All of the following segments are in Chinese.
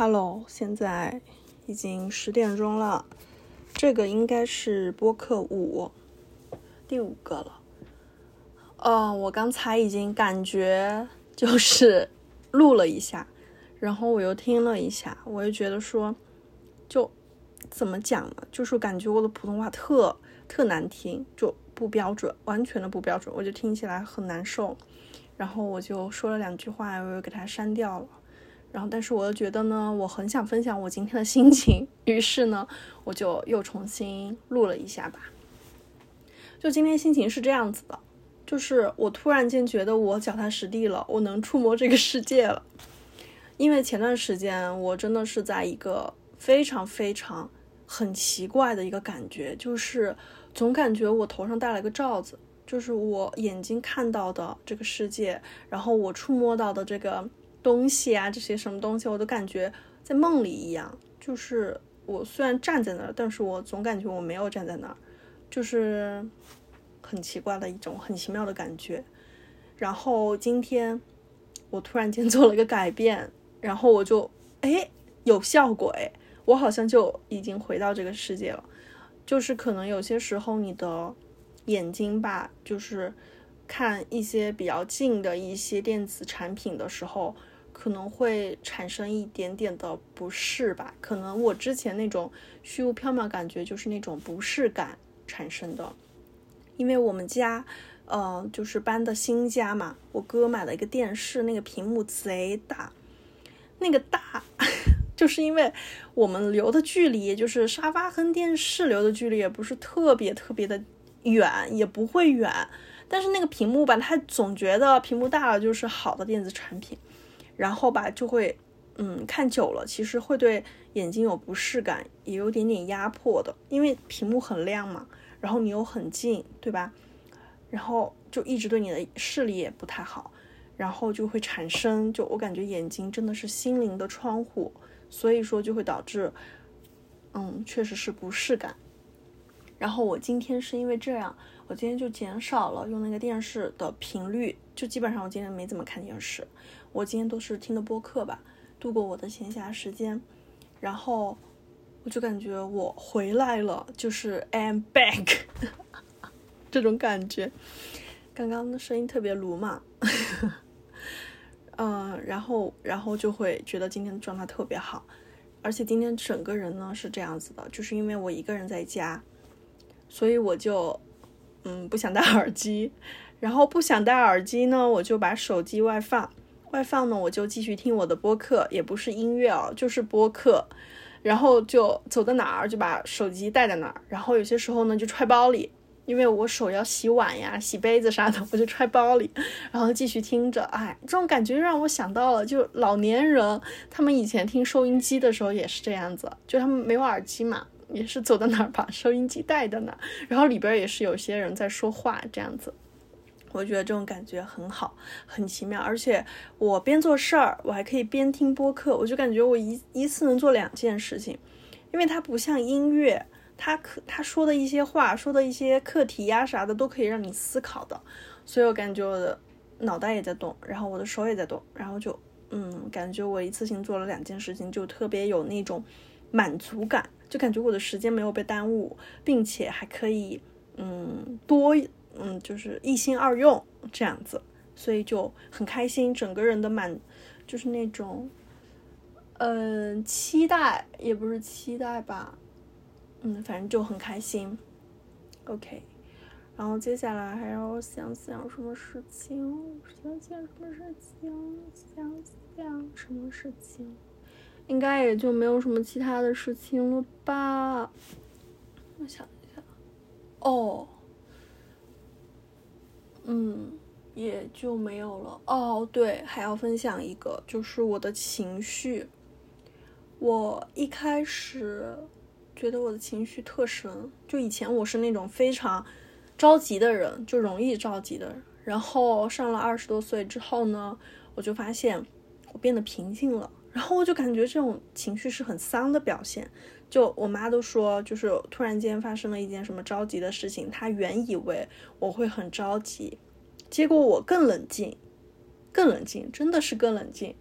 Hello，现在已经十点钟了，这个应该是播客五，第五个了。呃，我刚才已经感觉就是录了一下，然后我又听了一下，我又觉得说，就怎么讲呢？就是感觉我的普通话特特难听，就不标准，完全的不标准，我就听起来很难受。然后我就说了两句话，我又给它删掉了。然后，但是我又觉得呢，我很想分享我今天的心情，于是呢，我就又重新录了一下吧。就今天心情是这样子的，就是我突然间觉得我脚踏实地了，我能触摸这个世界了。因为前段时间我真的是在一个非常非常很奇怪的一个感觉，就是总感觉我头上戴了个罩子，就是我眼睛看到的这个世界，然后我触摸到的这个。东西啊，这些什么东西，我都感觉在梦里一样。就是我虽然站在那儿，但是我总感觉我没有站在那儿，就是很奇怪的一种很奇妙的感觉。然后今天我突然间做了一个改变，然后我就哎有效果哎，我好像就已经回到这个世界了。就是可能有些时候你的眼睛吧，就是看一些比较近的一些电子产品的时候。可能会产生一点点的不适吧，可能我之前那种虚无缥缈感觉就是那种不适感产生的，因为我们家，呃，就是搬的新家嘛，我哥买了一个电视，那个屏幕贼大，那个大，就是因为我们留的距离，就是沙发和电视留的距离也不是特别特别的远，也不会远，但是那个屏幕吧，他总觉得屏幕大了就是好的电子产品。然后吧，就会，嗯，看久了，其实会对眼睛有不适感，也有点点压迫的，因为屏幕很亮嘛，然后你又很近，对吧？然后就一直对你的视力也不太好，然后就会产生，就我感觉眼睛真的是心灵的窗户，所以说就会导致，嗯，确实是不适感。然后我今天是因为这样，我今天就减少了用那个电视的频率，就基本上我今天没怎么看电视。我今天都是听的播客吧，度过我的闲暇时间，然后我就感觉我回来了，就是 I'm back 这种感觉。刚刚的声音特别鲁莽，嗯，然后然后就会觉得今天状态特别好，而且今天整个人呢是这样子的，就是因为我一个人在家，所以我就嗯不想戴耳机，然后不想戴耳机呢，我就把手机外放。外放呢，我就继续听我的播客，也不是音乐哦，就是播客。然后就走到哪儿就把手机带在哪儿，然后有些时候呢就揣包里，因为我手要洗碗呀、洗杯子啥的，我就揣包里，然后继续听着。哎，这种感觉让我想到了，就老年人他们以前听收音机的时候也是这样子，就他们没有耳机嘛，也是走到哪儿把收音机带到哪儿，然后里边也是有些人在说话这样子。我觉得这种感觉很好，很奇妙，而且我边做事儿，我还可以边听播客，我就感觉我一一次能做两件事情，因为它不像音乐，它可他说的一些话，说的一些课题呀啥的，都可以让你思考的，所以我感觉我的脑袋也在动，然后我的手也在动，然后就嗯，感觉我一次性做了两件事情，就特别有那种满足感，就感觉我的时间没有被耽误，并且还可以嗯多。嗯，就是一心二用这样子，所以就很开心，整个人的满就是那种，嗯，期待也不是期待吧，嗯，反正就很开心。OK，然后接下来还要想想什么事情，想想什么事情，想想什么事情，应该也就没有什么其他的事情了吧？我想一下，哦。嗯，也就没有了哦。对，还要分享一个，就是我的情绪。我一开始觉得我的情绪特深，就以前我是那种非常着急的人，就容易着急的人。然后上了二十多岁之后呢，我就发现我变得平静了。然后我就感觉这种情绪是很丧的表现。就我妈都说，就是突然间发生了一件什么着急的事情，她原以为我会很着急，结果我更冷静，更冷静，真的是更冷静。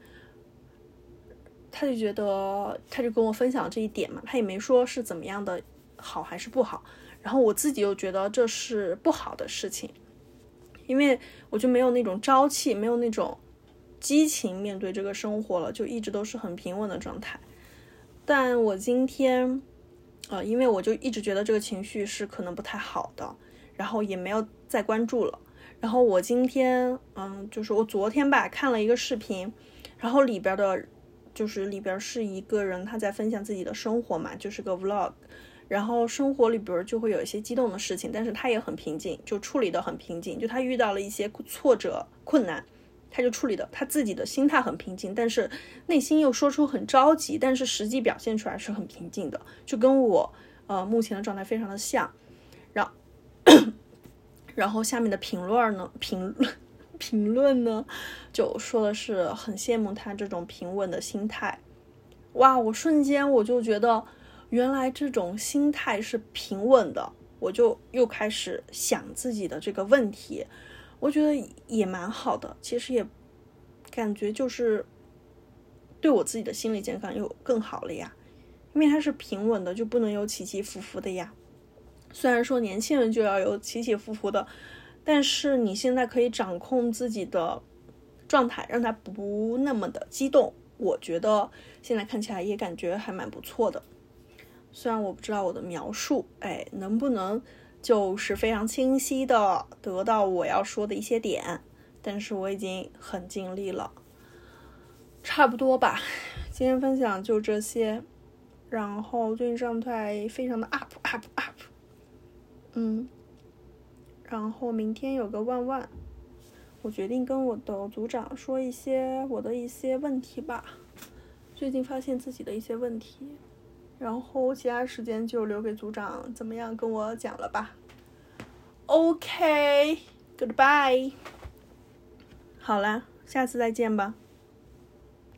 他就觉得，他就跟我分享这一点嘛，他也没说是怎么样的好还是不好。然后我自己又觉得这是不好的事情，因为我就没有那种朝气，没有那种激情面对这个生活了，就一直都是很平稳的状态。但我今天，呃，因为我就一直觉得这个情绪是可能不太好的，然后也没有再关注了。然后我今天，嗯，就是我昨天吧看了一个视频，然后里边的。就是里边是一个人，他在分享自己的生活嘛，就是个 vlog，然后生活里边就会有一些激动的事情，但是他也很平静，就处理的很平静。就他遇到了一些挫折、困难，他就处理的，他自己的心态很平静，但是内心又说出很着急，但是实际表现出来是很平静的，就跟我呃目前的状态非常的像。然后，然后下面的评论呢，评论。评论呢，就说的是很羡慕他这种平稳的心态。哇，我瞬间我就觉得，原来这种心态是平稳的，我就又开始想自己的这个问题。我觉得也蛮好的，其实也感觉就是对我自己的心理健康又更好了呀。因为它是平稳的，就不能有起起伏伏的呀。虽然说年轻人就要有起起伏伏的。但是你现在可以掌控自己的状态，让它不那么的激动。我觉得现在看起来也感觉还蛮不错的。虽然我不知道我的描述，哎，能不能就是非常清晰的得到我要说的一些点，但是我已经很尽力了，差不多吧。今天分享就这些，然后最近状态非常的 up up up，嗯。然后明天有个万万，我决定跟我的组长说一些我的一些问题吧。最近发现自己的一些问题，然后其他时间就留给组长怎么样跟我讲了吧。OK，Goodbye，好啦，下次再见吧。